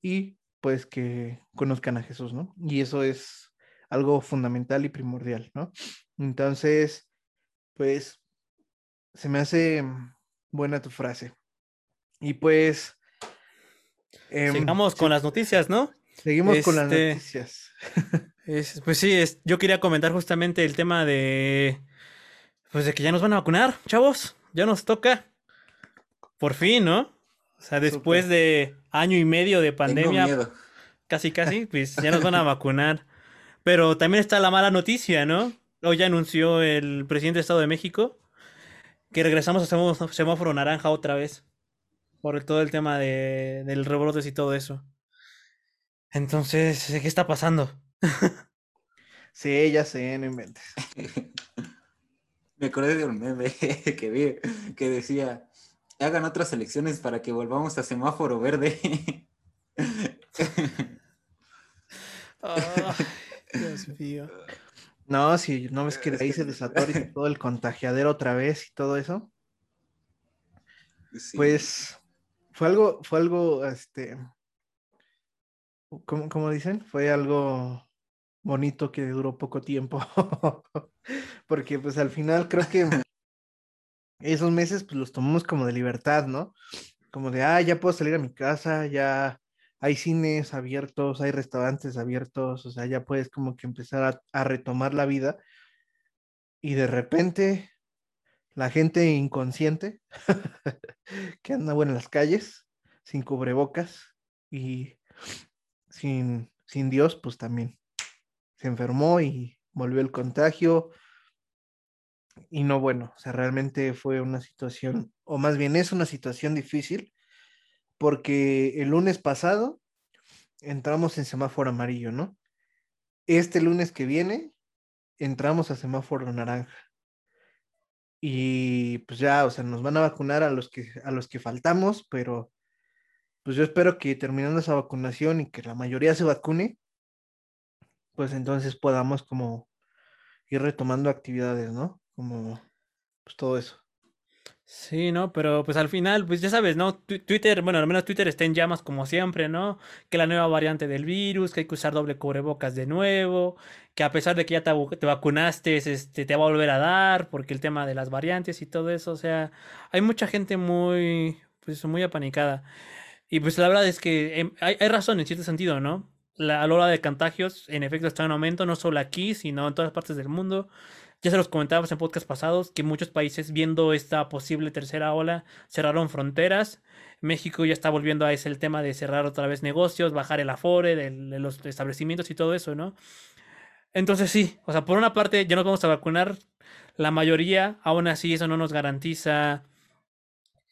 y pues que conozcan a Jesús, ¿no? Y eso es algo fundamental y primordial, ¿no? Entonces, pues se me hace buena tu frase. Y pues... Eh, Sigamos con las noticias, ¿no? Seguimos con las este, noticias. (laughs) pues sí, es, yo quería comentar justamente el tema de... Pues de que ya nos van a vacunar, chavos. Ya nos toca. Por fin, ¿no? O sea, después de año y medio de pandemia, casi casi, (laughs) pues ya nos van a vacunar. Pero también está la mala noticia, ¿no? Hoy ya anunció el presidente de Estado de México que regresamos a semáforo naranja otra vez. Por todo el tema de, del rebrotes y todo eso. Entonces, ¿qué está pasando? (laughs) sí, ya sé, no inventes. (laughs) Me acordé de un meme (laughs) que vi que decía, hagan otras elecciones para que volvamos a semáforo verde. Dios mío. No, si no ves que de ahí se desató (laughs) todo el contagiadero otra vez y todo eso. Pues fue algo, fue algo, este, ¿cómo, dicen? Fue algo bonito que duró poco tiempo. (laughs) Porque pues al final creo que esos meses pues los tomamos como de libertad, ¿no? Como de, ah, ya puedo salir a mi casa, ya hay cines abiertos, hay restaurantes abiertos, o sea, ya puedes como que empezar a, retomar la vida y de repente la gente inconsciente (laughs) que anda bueno en las calles, sin cubrebocas y sin, sin Dios, pues también se enfermó y volvió el contagio. Y no, bueno, o sea, realmente fue una situación, o más bien es una situación difícil, porque el lunes pasado entramos en semáforo amarillo, ¿no? Este lunes que viene entramos a semáforo naranja. Y pues ya, o sea, nos van a vacunar a los que a los que faltamos, pero pues yo espero que terminando esa vacunación y que la mayoría se vacune, pues entonces podamos como ir retomando actividades, ¿no? Como pues todo eso. Sí, ¿no? Pero pues al final, pues ya sabes, ¿no? Twitter, bueno, al menos Twitter está en llamas como siempre, ¿no? Que la nueva variante del virus, que hay que usar doble cubrebocas de nuevo, que a pesar de que ya te, te vacunaste, este, te va a volver a dar, porque el tema de las variantes y todo eso, o sea, hay mucha gente muy, pues muy apanicada. Y pues la verdad es que em, hay, hay razón en cierto sentido, ¿no? La, a la hora de contagios, en efecto, está en aumento, no solo aquí, sino en todas partes del mundo. Ya se los comentábamos en podcast pasados que muchos países viendo esta posible tercera ola cerraron fronteras. México ya está volviendo a ese el tema de cerrar otra vez negocios, bajar el afore de, los establecimientos y todo eso, ¿no? Entonces sí, o sea, por una parte ya nos vamos a vacunar, la mayoría, aún así eso no nos garantiza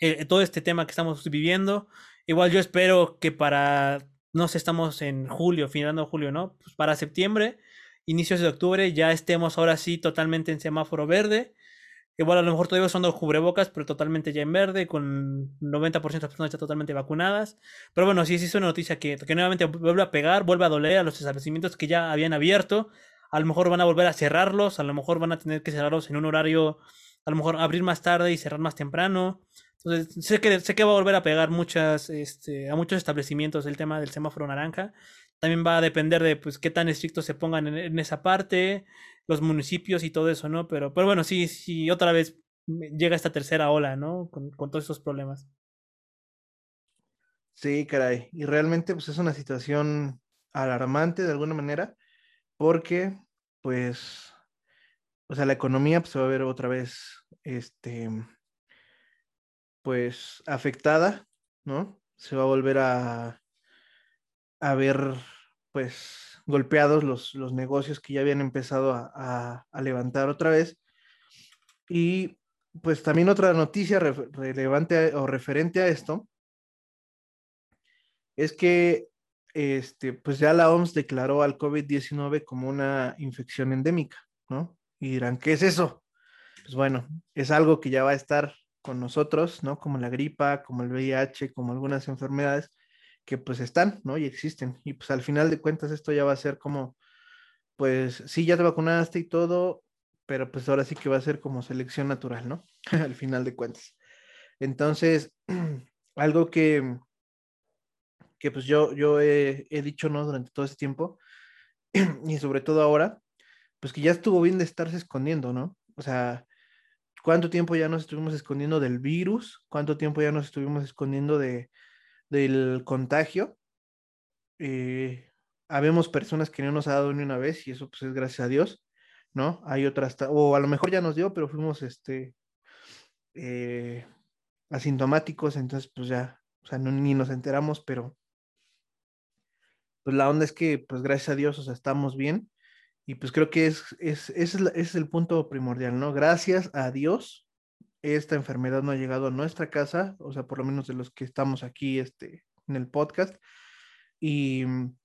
eh, todo este tema que estamos viviendo. Igual yo espero que para, no sé, estamos en julio, finalizando julio, ¿no? Pues para septiembre inicios de octubre ya estemos ahora sí totalmente en semáforo verde. Igual a lo mejor todavía son dos cubrebocas, pero totalmente ya en verde, con 90% de las personas ya totalmente vacunadas. Pero bueno, sí, sí es una noticia que, que nuevamente vuelve a pegar, vuelve a doler a los establecimientos que ya habían abierto. A lo mejor van a volver a cerrarlos, a lo mejor van a tener que cerrarlos en un horario, a lo mejor abrir más tarde y cerrar más temprano. Entonces, sé que, sé que va a volver a pegar muchas, este, a muchos establecimientos el tema del semáforo naranja. También va a depender de pues qué tan estrictos se pongan en, esa parte, los municipios y todo eso, ¿no? Pero, pero bueno, sí, sí, otra vez llega esta tercera ola, ¿no? Con, todos esos problemas. Sí, caray. Y realmente pues es una situación alarmante de alguna manera, porque pues, o sea, la economía pues, se va a ver otra vez, este, pues afectada, ¿no? Se va a volver a, a ver, pues, golpeados los, los negocios que ya habían empezado a, levantar otra vez. Y pues también otra noticia relevante o referente a esto es que este, pues ya la OMS declaró al COVID-19 como una infección endémica, ¿no? Y dirán, ¿qué es eso? Pues bueno, es algo que ya va a estar con nosotros, ¿no? Como la gripa, como el VIH, como algunas enfermedades, que pues están, ¿no? Y existen. Y pues al final de cuentas esto ya va a ser como, pues sí, ya te vacunaste y todo, pero pues ahora sí que va a ser como selección natural, ¿no? (laughs) al final de cuentas. Entonces, (clears throat) algo que, que pues yo, yo he, he dicho, ¿no? Durante todo este tiempo, (clears throat) y sobre todo ahora, pues que ya estuvo bien de estarse escondiendo, ¿no? O sea, ¿cuánto tiempo ya nos estuvimos escondiendo del virus? ¿Cuánto tiempo ya nos estuvimos escondiendo de, del contagio. Eh, habemos personas que no nos ha dado ni una vez y eso pues es gracias a Dios, ¿no? Hay otras, o a lo mejor ya nos dio, pero fuimos este eh, asintomáticos, entonces pues ya, o sea, ni nos enteramos, pero pues la onda es que pues gracias a Dios, o sea, estamos bien y pues creo que es, es, es, es el punto primordial, ¿no? Gracias a Dios esta enfermedad no ha llegado a nuestra casa, o sea, por lo menos de los que estamos aquí este, en el podcast. Y mm,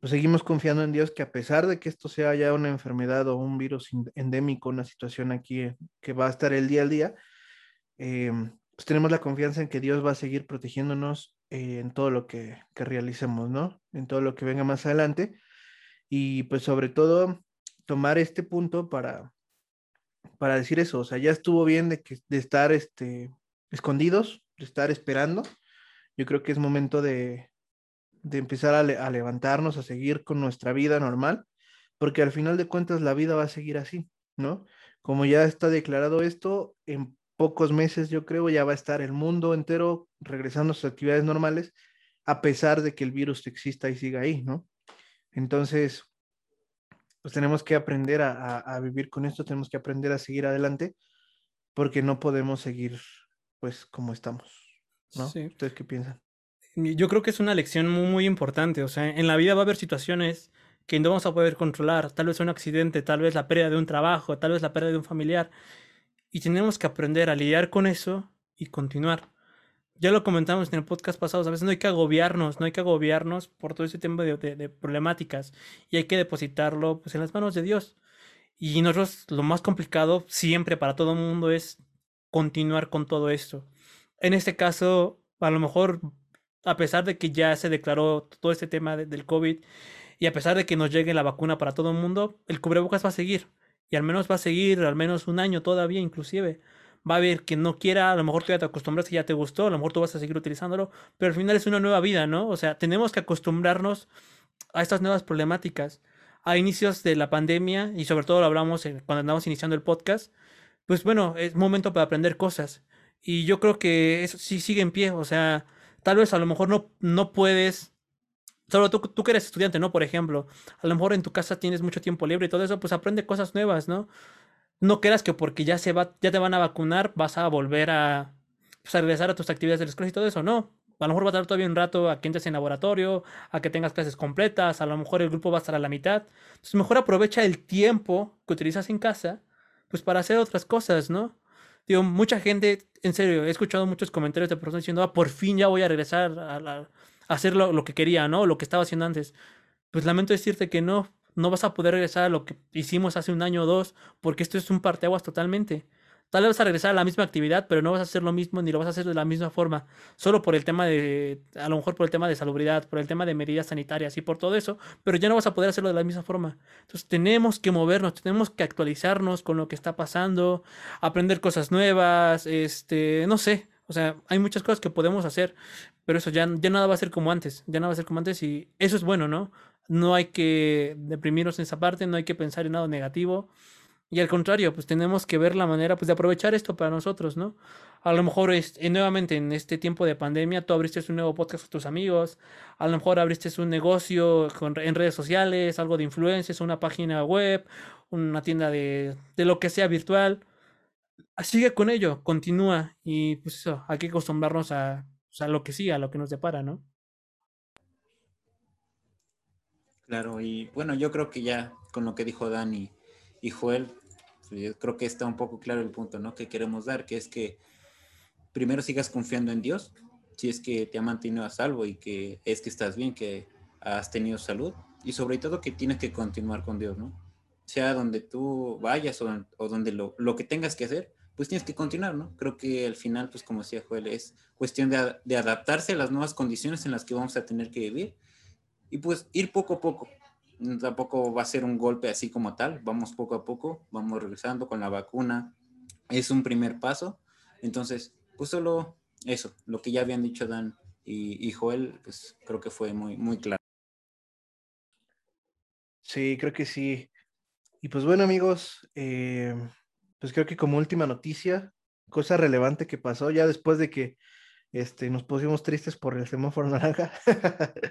pues seguimos confiando en Dios que a pesar de que esto sea ya una enfermedad o un virus endémico, una situación aquí que va a estar el día al día, em, pues tenemos la confianza en que Dios va a seguir protegiéndonos eh, en todo lo que, que realicemos, ¿no? En todo lo que venga más adelante. Y pues sobre todo tomar este punto para, para decir eso, o sea, ya estuvo bien de, que, de estar este, escondidos, de estar esperando. Yo creo que es momento de, de empezar a, a, levantarnos, a seguir con nuestra vida normal, porque al final de cuentas la vida va a seguir así, ¿no? Como ya está declarado esto, en pocos meses yo creo ya va a estar el mundo entero regresando a sus actividades normales, a pesar de que el virus exista y siga ahí, ¿no? Entonces, pues tenemos que aprender a, a, vivir con esto, tenemos que aprender a seguir adelante, porque no podemos seguir pues como estamos, ¿no? Sí. ¿Ustedes qué piensan? Yo creo que es una lección muy, muy importante, o sea, en la vida va a haber situaciones que no vamos a poder controlar, tal vez un accidente, tal vez la pérdida de un trabajo, tal vez la pérdida de un familiar, y tenemos que aprender a lidiar con eso y continuar ya lo comentamos en el podcast pasado, a veces no hay que agobiarnos, no hay que agobiarnos por todo ese tema de, problemáticas y hay que depositarlo pues en las manos de Dios. Y nosotros lo más complicado siempre para todo el mundo es continuar con todo esto. En este caso, a lo mejor, a pesar de que ya se declaró todo este tema del COVID y a pesar de que nos llegue la vacuna para todo el mundo, el cubrebocas va a seguir. Y al menos va a seguir al menos un año todavía inclusive va a haber quien no quiera, a lo mejor tú ya te acostumbras y ya te gustó, a lo mejor tú vas a seguir utilizándolo, pero al final es una nueva vida, ¿no? O sea, tenemos que acostumbrarnos a estas nuevas problemáticas. A inicios de la pandemia, y sobre todo lo hablamos cuando andamos iniciando el podcast, pues bueno, es momento para aprender cosas. Y yo creo que eso sí sigue en pie, o sea, tal vez a lo mejor no, no puedes Solo tú, tú que eres estudiante, ¿no? Por ejemplo, a lo mejor en tu casa tienes mucho tiempo libre y todo eso, pues aprende cosas nuevas, ¿no? No creas que porque ya se va, ya te van a vacunar, vas a volver a, pues, regresar a tus actividades de la escuela y todo eso. No. A lo mejor va a tardar todavía un rato a que entres en laboratorio, a que tengas clases completas, a lo mejor el grupo va a estar a la mitad. Entonces mejor aprovecha el tiempo que utilizas en casa, pues para hacer otras cosas, ¿no? Digo, mucha gente, en serio, he escuchado muchos comentarios de personas diciendo, ah, por fin ya voy a regresar a, hacer lo, lo, que quería, ¿no? Lo que estaba haciendo antes. Pues lamento decirte que no, no vas a poder regresar a lo que hicimos hace un año o dos, porque esto es un parteaguas totalmente. Tal vez vas a regresar a la misma actividad, pero no vas a hacer lo mismo ni lo vas a hacer de la misma forma. Solo por el tema de, a lo mejor por el tema de salubridad, por el tema de medidas sanitarias y por todo eso, pero ya no vas a poder hacerlo de la misma forma. Entonces tenemos que movernos, tenemos que actualizarnos con lo que está pasando, aprender cosas nuevas, este, no sé. O sea, hay muchas cosas que podemos hacer, pero eso ya, ya nada va a ser como antes, ya nada va a ser como antes y eso es bueno, ¿no? No hay que deprimirnos en esa parte, no hay que pensar en nada negativo. Y al contrario, pues tenemos que ver la manera pues, de aprovechar esto para nosotros, ¿no? A lo mejor este, nuevamente en este tiempo de pandemia tú abriste un nuevo podcast con tus amigos, a lo mejor abriste un negocio en redes sociales, algo de influencias, una página web, una tienda de, de lo que sea virtual. Sigue con ello, continúa y pues eso, hay que acostumbrarnos a, pues, a lo que sí, a lo que nos depara, ¿no? Claro, y bueno, yo creo que ya con lo que dijo Dani y Joel, yo creo que está un poco claro el punto, ¿no? Que queremos dar, que es que primero sigas confiando en Dios, si es que te ha mantenido a salvo y que es que estás bien, que has tenido salud, y sobre todo que tienes que continuar con Dios, ¿no? Sea donde tú vayas o, o donde lo, lo, que tengas que hacer, pues tienes que continuar, ¿no? Creo que al final, pues como decía Joel, es cuestión de, de adaptarse a las nuevas condiciones en las que vamos a tener que vivir y pues ir poco a poco. Tampoco va a ser un golpe así como tal, vamos poco a poco, vamos regresando con la vacuna, es un primer paso. Entonces, pues solo eso, lo que ya habían dicho Dan y, Joel, pues creo que fue muy, muy claro. Sí, creo que sí. Y pues bueno amigos, eh, pues creo que como última noticia, cosa relevante que pasó ya después de que este, nos pusimos tristes por el semáforo (laughs) naranja. (laughs)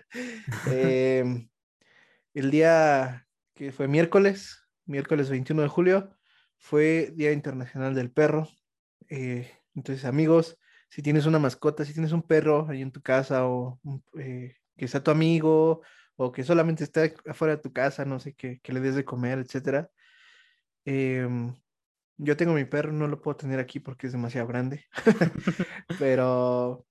Em, el día que fue miércoles, miércoles 21 de julio, fue Día Internacional del Perro. Eh, entonces, amigos, si tienes una mascota, si tienes un perro ahí en tu casa o eh, que sea tu amigo o que solamente esté afuera de tu casa, no sé, que, que le des de comer, etcétera. Em, yo tengo mi perro, no lo puedo tener aquí porque es demasiado grande. (laughs) (laughs) Pero,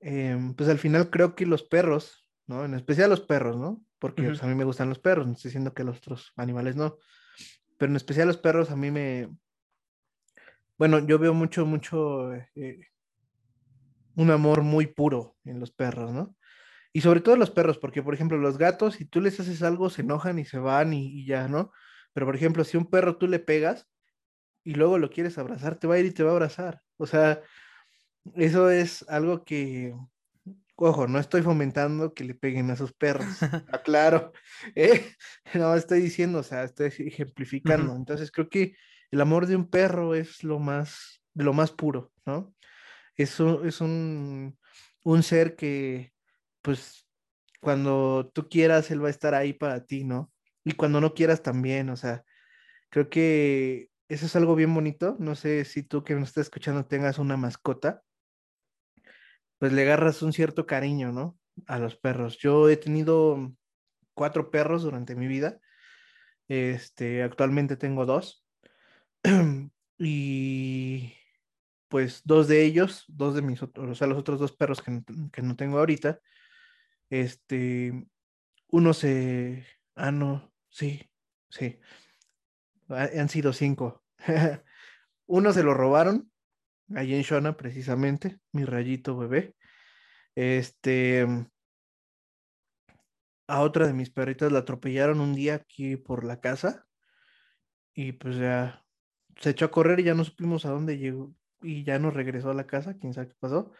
em, pues al final creo que los perros, ¿no? En especial los perros, ¿no? Porque pues, a mí me gustan los perros, no estoy diciendo que los otros animales no. Pero en especial los perros a mí me... Bueno, yo veo mucho, mucho... Eh, un amor muy puro en los perros, ¿no? Y sobre todo los perros, porque por ejemplo los gatos, si tú les haces algo, se enojan y se van y, y ya, ¿no? Pero por ejemplo, si un perro tú le pegas y luego lo quieres abrazar, te va a ir y te va a abrazar. O sea, eso es algo que, ojo, no estoy fomentando que le peguen a sus perros, (laughs) aclaro, (laughs) ¿eh? no estoy diciendo, o sea, estoy ejemplificando. Entonces creo que el amor de un perro es lo más, de lo más puro, ¿no? Es un, es un, un ser que, pues, cuando tú quieras, él va a estar ahí para ti, ¿no? Y cuando no quieras también, o sea, creo que eso es algo bien bonito. No sé si tú que nos estás escuchando tengas una mascota, pues le agarras un cierto cariño, ¿no? A los perros. Yo he tenido cuatro perros durante mi vida. Este, actualmente tengo dos. (clears throat) y pues dos de ellos, dos de mis otros, o sea, los otros dos perros que que no tengo ahorita, este, uno se, ah, no, sí, sí, han sido cinco. (laughs) uno se lo robaron, allí en Shona precisamente, mi rayito bebé. Este, a otra de mis perritas la atropellaron un día aquí por la casa y pues ya se echó a correr y ya no supimos a dónde llegó y ya no regresó a la casa, quién sabe qué pasó.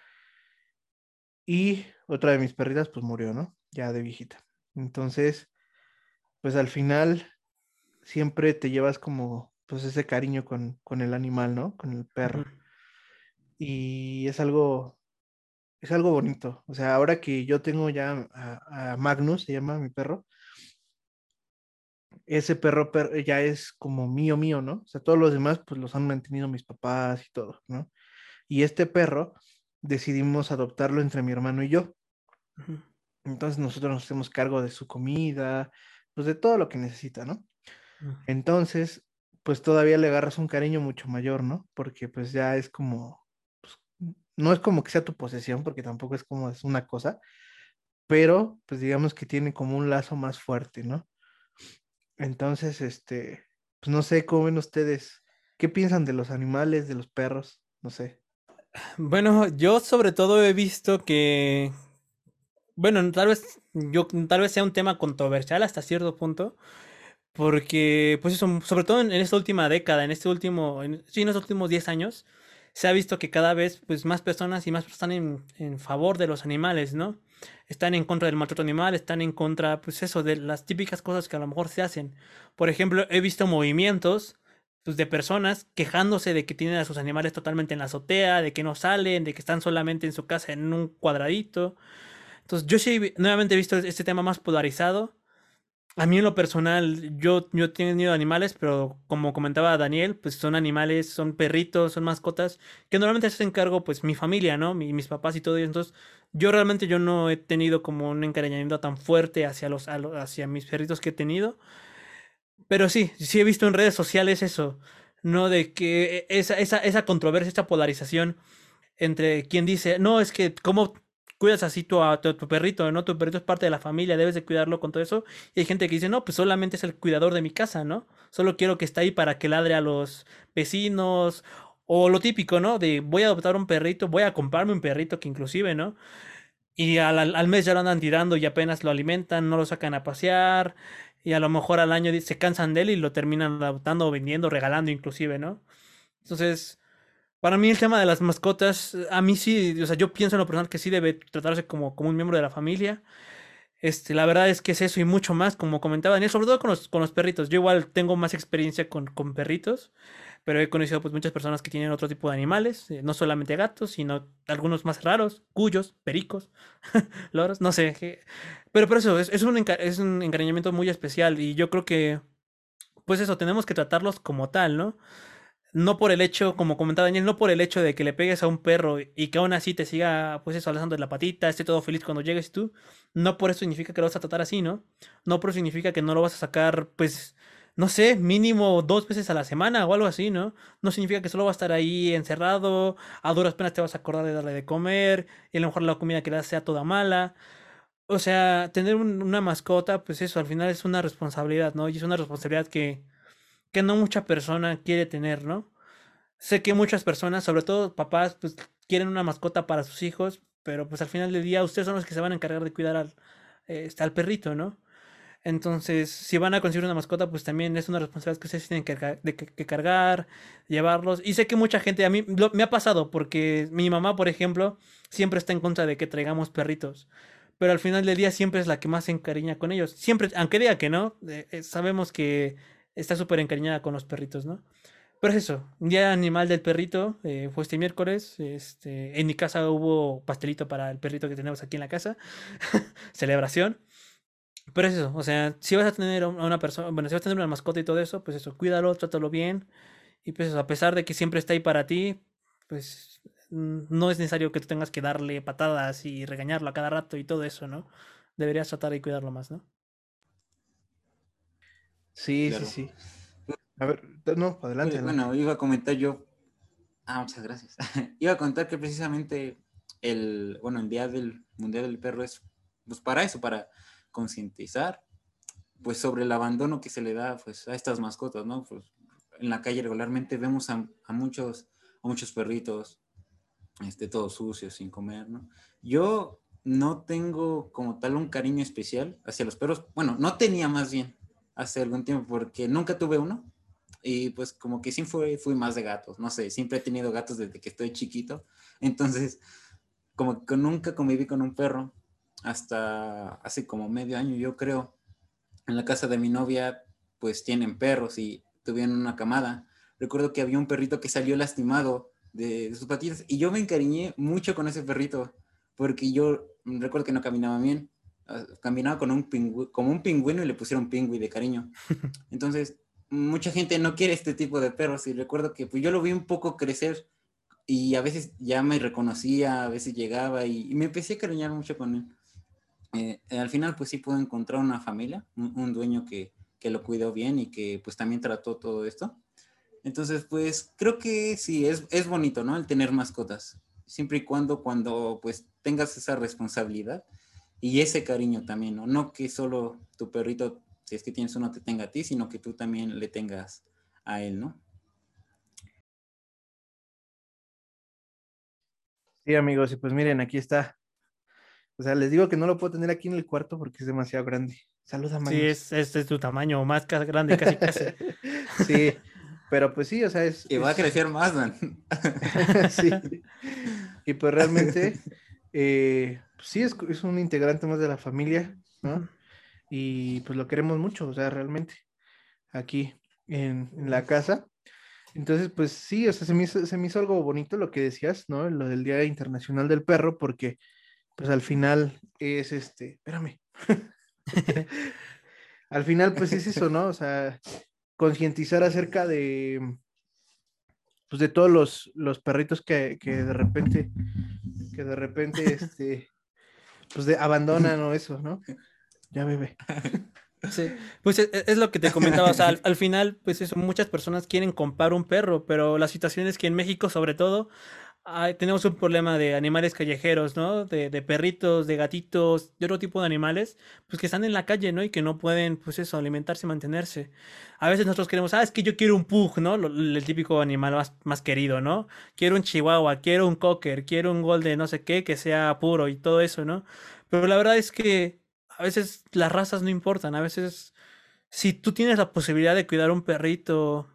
Y otra de mis perritas pues murió, ¿no? Ya de viejita. Entonces, pues al final siempre te llevas como pues ese cariño con, con el animal, ¿no? Con el perro. Y es algo, es algo bonito. O sea, ahora que yo tengo ya a, a Magnus, se llama mi perro, ese perro, ya es como mío, mío, ¿no? O sea, todos los demás pues los han mantenido mis papás y todo, ¿no? Y este perro decidimos adoptarlo entre mi hermano y yo. Entonces nosotros nos hacemos cargo de su comida, pues de todo lo que necesita, ¿no? Entonces, pues todavía le agarras un cariño mucho mayor, ¿no? Porque pues ya es como, pues, no es como que sea tu posesión, porque tampoco es como es una cosa, pero pues digamos que tiene como un lazo más fuerte, ¿no? Entonces, este, pues no sé cómo ven ustedes, ¿qué piensan de los animales, de los perros? No sé. Bueno, yo sobre todo he visto que, bueno, tal vez yo tal vez sea un tema controversial hasta cierto punto, porque pues eso, sobre todo en, esta última década, en este último, en, sí, en los últimos 10 años, se ha visto que cada vez pues más personas y más personas están en, en favor de los animales, ¿no? están en contra del maltrato animal, están en contra, pues eso, de las típicas cosas que a lo mejor se hacen. Por ejemplo, he visto movimientos pues, de personas quejándose de que tienen a sus animales totalmente en la azotea, de que no salen, de que están solamente en su casa en un cuadradito. Entonces, yo sí nuevamente he visto este tema más polarizado. A mí en lo personal, yo, yo he tenido animales, pero como comentaba Daniel, pues son animales, son perritos, son mascotas, que normalmente se encargo pues mi familia, ¿no? mis papás y todo. Entonces, yo realmente yo no he tenido como un encariñamiento tan fuerte hacia, los, hacia mis perritos que he tenido. Pero sí, sí he visto en redes sociales eso, ¿no? De que esa, esa, esa controversia, esta polarización entre quien dice, no, es que, ¿cómo cuidas así tu, a tu, perrito, ¿no? Tu perrito es parte de la familia, debes de cuidarlo con todo eso. Y hay gente que dice, no, pues solamente es el cuidador de mi casa, ¿no? Solo quiero que esté ahí para que ladre a los vecinos. O lo típico, ¿no? De voy a adoptar un perrito, voy a comprarme un perrito que inclusive, ¿no? Y al, al mes ya lo andan tirando y apenas lo alimentan, no lo sacan a pasear. Y a lo mejor al año se cansan de él y lo terminan adoptando, vendiendo, regalando inclusive, ¿no? Entonces, para mí el tema de las mascotas, a mí sí, o sea, yo pienso en lo personal que sí debe tratarse como, como un miembro de la familia. Este, la verdad es que es eso y mucho más, como comentaba Daniel, sobre todo con los, con los perritos. Yo igual tengo más experiencia con, con perritos, pero he conocido pues muchas personas que tienen otro tipo de animales, eh, no solamente gatos, sino algunos más raros, cuyos, pericos, (laughs) loros, no sé. Pero por eso, es, es, un, es un encariñamiento muy especial y yo creo que, pues eso, tenemos que tratarlos como tal, ¿no? No por el hecho, como comentaba Daniel, no por el hecho de que le pegues a un perro y que aún así te siga, pues eso, alzando la patita, esté todo feliz cuando llegues tú, no por eso significa que lo vas a tratar así, ¿no? No por eso significa que no lo vas a sacar, pues, no sé, mínimo dos veces a la semana o algo así, ¿no? No significa que solo va a estar ahí encerrado, a duras penas te vas a acordar de darle de comer, y a lo mejor la comida que le das sea toda mala. O sea, tener una mascota, pues eso, al final es una responsabilidad, ¿no? Y es una responsabilidad que que no mucha persona quiere tener, ¿no? Sé que muchas personas, sobre todo papás, pues quieren una mascota para sus hijos, pero pues al final del día ustedes son los que se van a encargar de cuidar al, este, al perrito, ¿no? Entonces, si van a conseguir una mascota, pues también es una responsabilidad que ustedes tienen que, cargar, llevarlos. Y sé que mucha gente, a mí me ha pasado, porque mi mamá, por ejemplo, siempre está en contra de que traigamos perritos. Pero al final del día siempre es la que más se encariña con ellos. Siempre, aunque diga que no, eh, eh, sabemos que está súper encariñada con los perritos, ¿no? Pero es eso, día animal del perrito, eh, fue este miércoles. Este, en mi casa hubo pastelito para el perrito que tenemos aquí en la casa. (laughs) Celebración. Pero es eso, o sea, si vas a tener a una persona, bueno, si vas a tener una mascota y todo eso, pues eso, cuídalo, trátalo bien. Y pues eso, a pesar de que siempre está ahí para ti, pues no es necesario que tú tengas que darle patadas y regañarlo a cada rato y todo eso, ¿no? Deberías tratar de cuidarlo más, ¿no? Sí, sí, sí. A ver, no, adelante. Bueno, iba a comentar yo. Ah, muchas gracias. (laughs) iba a contar que precisamente el, bueno, el Día del Mundial del Perro es pues para eso, para concientizar pues sobre el abandono que se le da pues a estas mascotas, ¿no? Pues en la calle regularmente vemos a, muchos a muchos perritos este todos sucios sin comer, ¿no? Yo no tengo como tal un cariño especial hacia los perros. Bueno, no tenía más bien hace algún tiempo porque nunca tuve uno y pues como que sí fui, más de gatos, no sé, siempre he tenido gatos desde que estoy chiquito, entonces como que nunca conviví con un perro hasta hace como medio año, yo creo. En la casa de mi novia, pues tienen perros y tuvieron una camada. Recuerdo que había un perrito que salió lastimado de, sus patitas y yo me encariñé mucho con ese perrito porque yo recuerdo que no caminaba bien. Ah, caminaba con un como un pingüino y le pusieron pingüi de cariño. (laughs) Entonces, mucha gente no quiere este tipo de perros y recuerdo que pues yo lo vi un poco crecer y a veces ya me reconocía, a veces llegaba y, y me empecé a cariñar mucho con él. Eh, al final pues sí pudo encontrar una familia, un, dueño que, que, lo cuidó bien y que pues también trató todo esto. Entonces pues creo que sí, es, es bonito, ¿no? El tener mascotas, siempre y cuando, cuando pues tengas esa responsabilidad y ese cariño también, ¿no? No que solo tu perrito, si es que tienes uno, te tenga a ti, sino que tú también le tengas a él, ¿no? Sí, amigos, y pues miren, aquí está o sea, les digo que no lo puedo tener aquí en el cuarto porque es demasiado grande. Saluda, Sí, es, este es tu tamaño, más grande, casi casi. (laughs) sí, pero pues sí, o sea, es... Y va a crecer más, man. (laughs) sí. Y pues realmente, (laughs) eh, pues sí, es, es, un integrante más de la familia, ¿no? Y pues lo queremos mucho, o sea, realmente, aquí en, en la casa. Entonces, pues sí, o sea, se me, hizo, se me hizo algo bonito lo que decías, ¿no? Lo del Día Internacional del Perro, porque pues al final es este, espérame. (laughs) al final, pues es eso, ¿no? O sea, concientizar acerca de, pues de todos los, los perritos que, que, de repente, que de repente, este, pues de, abandonan o eso, ¿no? Ya bebé. Sí, pues e, e, es, lo que te comentaba, o sea, al, al, final, pues eso, muchas personas quieren comprar un perro, pero la situación es que en México, sobre todo, tenemos un problema de animales callejeros, ¿no? De, perritos, de gatitos, de otro tipo de animales, pues que están en la calle, ¿no? Y que no pueden, pues eso, alimentarse, mantenerse. A veces nosotros queremos, ah, es que yo quiero un pug, ¿no? el típico animal más, más, querido, ¿no? Quiero un chihuahua, quiero un cocker, quiero un golden, no sé qué, que sea puro y todo eso, ¿no? Pero la verdad es que a veces las razas no importan, a veces si tú tienes la posibilidad de cuidar un perrito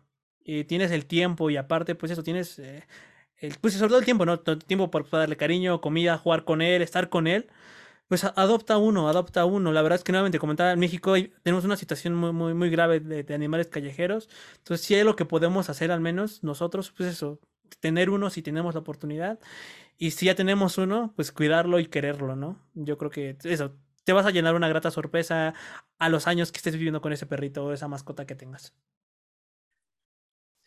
y tienes el tiempo y aparte, pues eso, tienes... Eh, pues sobre todo el tiempo, ¿no? El tiempo por darle cariño, comida, jugar con él, estar con él. Pues adopta uno, adopta uno. La verdad es que nuevamente comentaba, en México tenemos una situación muy, muy, muy grave de, animales callejeros. Entonces, si hay lo que podemos hacer al menos nosotros, pues eso, tener uno si tenemos la oportunidad. Y si ya tenemos uno, pues cuidarlo y quererlo, ¿no? Yo creo que eso, te vas a llenar una grata sorpresa a los años que estés viviendo con ese perrito o esa mascota que tengas.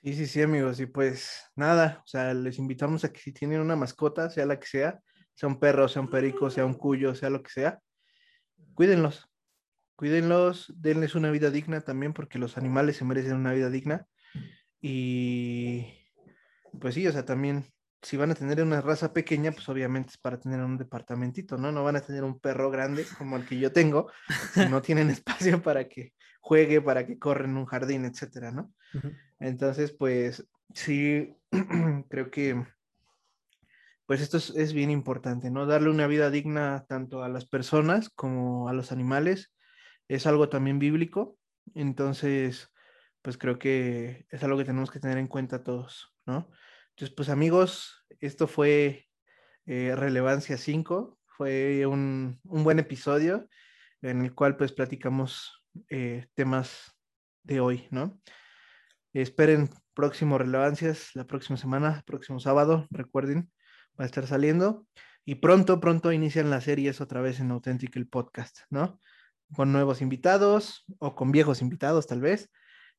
Sí, sí, sí, amigos. Y pues nada, o sea, les invitamos a que si tienen una mascota, sea la que sea, sea un perro, sea un perico, sea un cuyo, sea lo que sea, cuídenlos. Cuídenlos, denles una vida digna también, porque los animales se merecen una vida digna. Y pues sí, o sea, también si van a tener una raza pequeña, pues obviamente es para tener un departamentito, ¿no? No van a tener un perro grande como el que yo tengo, si no tienen (laughs) espacio para que juegue, para que corra en un jardín, etcétera, ¿no? Entonces, pues sí, (clears throat) creo que pues esto es, bien importante, ¿no? Darle una vida digna tanto a las personas como a los animales es algo también bíblico, entonces, pues creo que es algo que tenemos que tener en cuenta todos, ¿no? Entonces, pues amigos, esto fue eh, Relevancia 5, fue un, buen episodio en el cual pues platicamos eh, temas de hoy, ¿no? Esperen próximos relevancias la próxima semana, próximo sábado, recuerden, va a estar saliendo. Y pronto, pronto inician las series otra vez en Authentic el podcast, ¿no? Con nuevos invitados o con viejos invitados tal vez.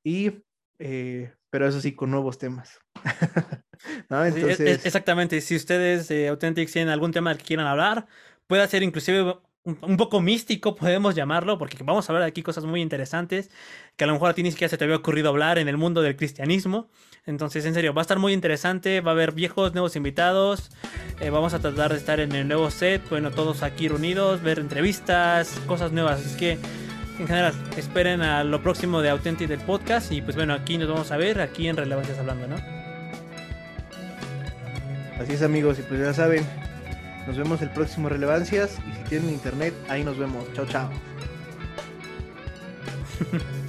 Y, eh, pero eso sí, con nuevos temas. (laughs) ¿No? Entonces... exactamente, si ustedes de Authentic tienen algún tema que quieran hablar, puede ser inclusive un poco místico, podemos llamarlo, porque vamos a hablar aquí cosas muy interesantes que a lo mejor a ti ni siquiera se te había ocurrido hablar en el mundo del cristianismo. Entonces, en serio, va a estar muy interesante, va a haber viejos, nuevos invitados, eh, vamos a tratar de estar en el nuevo set, bueno, todos aquí reunidos, ver entrevistas, cosas nuevas. Así que, en general, esperen a lo próximo de Authentic del podcast y pues bueno, aquí nos vamos a ver, aquí en Relevancias Hablando, ¿no? Así es amigos, y pues ya saben, nos vemos el próximo Relevancias y si tienen internet, ahí nos vemos. Chao, chao. (laughs)